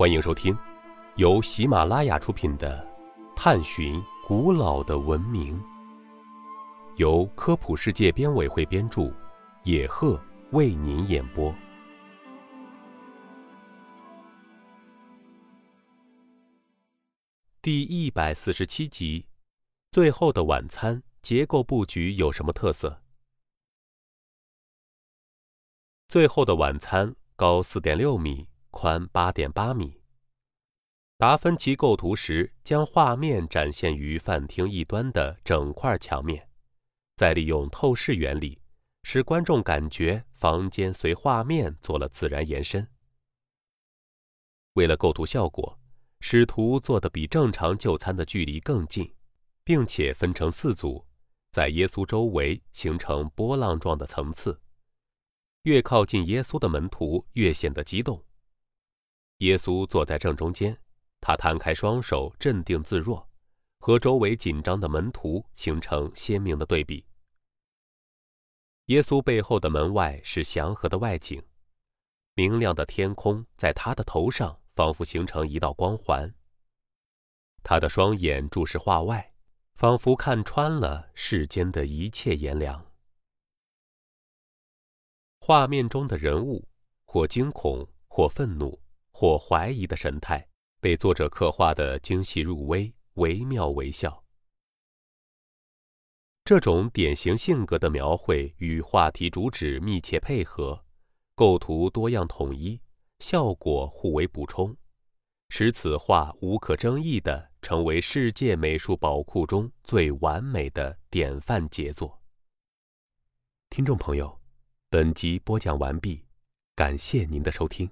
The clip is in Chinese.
欢迎收听由喜马拉雅出品的《探寻古老的文明》，由科普世界编委会编著，野鹤为您演播。第一百四十七集，《最后的晚餐》结构布局有什么特色？《最后的晚餐》高四点六米。宽八点八米。达芬奇构图时，将画面展现于饭厅一端的整块墙面，再利用透视原理，使观众感觉房间随画面做了自然延伸。为了构图效果，使图做得比正常就餐的距离更近，并且分成四组，在耶稣周围形成波浪状的层次。越靠近耶稣的门徒，越显得激动。耶稣坐在正中间，他摊开双手，镇定自若，和周围紧张的门徒形成鲜明的对比。耶稣背后的门外是祥和的外景，明亮的天空在他的头上仿佛形成一道光环。他的双眼注视画外，仿佛看穿了世间的一切炎凉。画面中的人物，或惊恐，或愤怒。或怀疑的神态被作者刻画的精细入微、惟妙惟肖。这种典型性格的描绘与话题主旨密切配合，构图多样统一，效果互为补充，使此画无可争议地成为世界美术宝库中最完美的典范杰作。听众朋友，本集播讲完毕，感谢您的收听。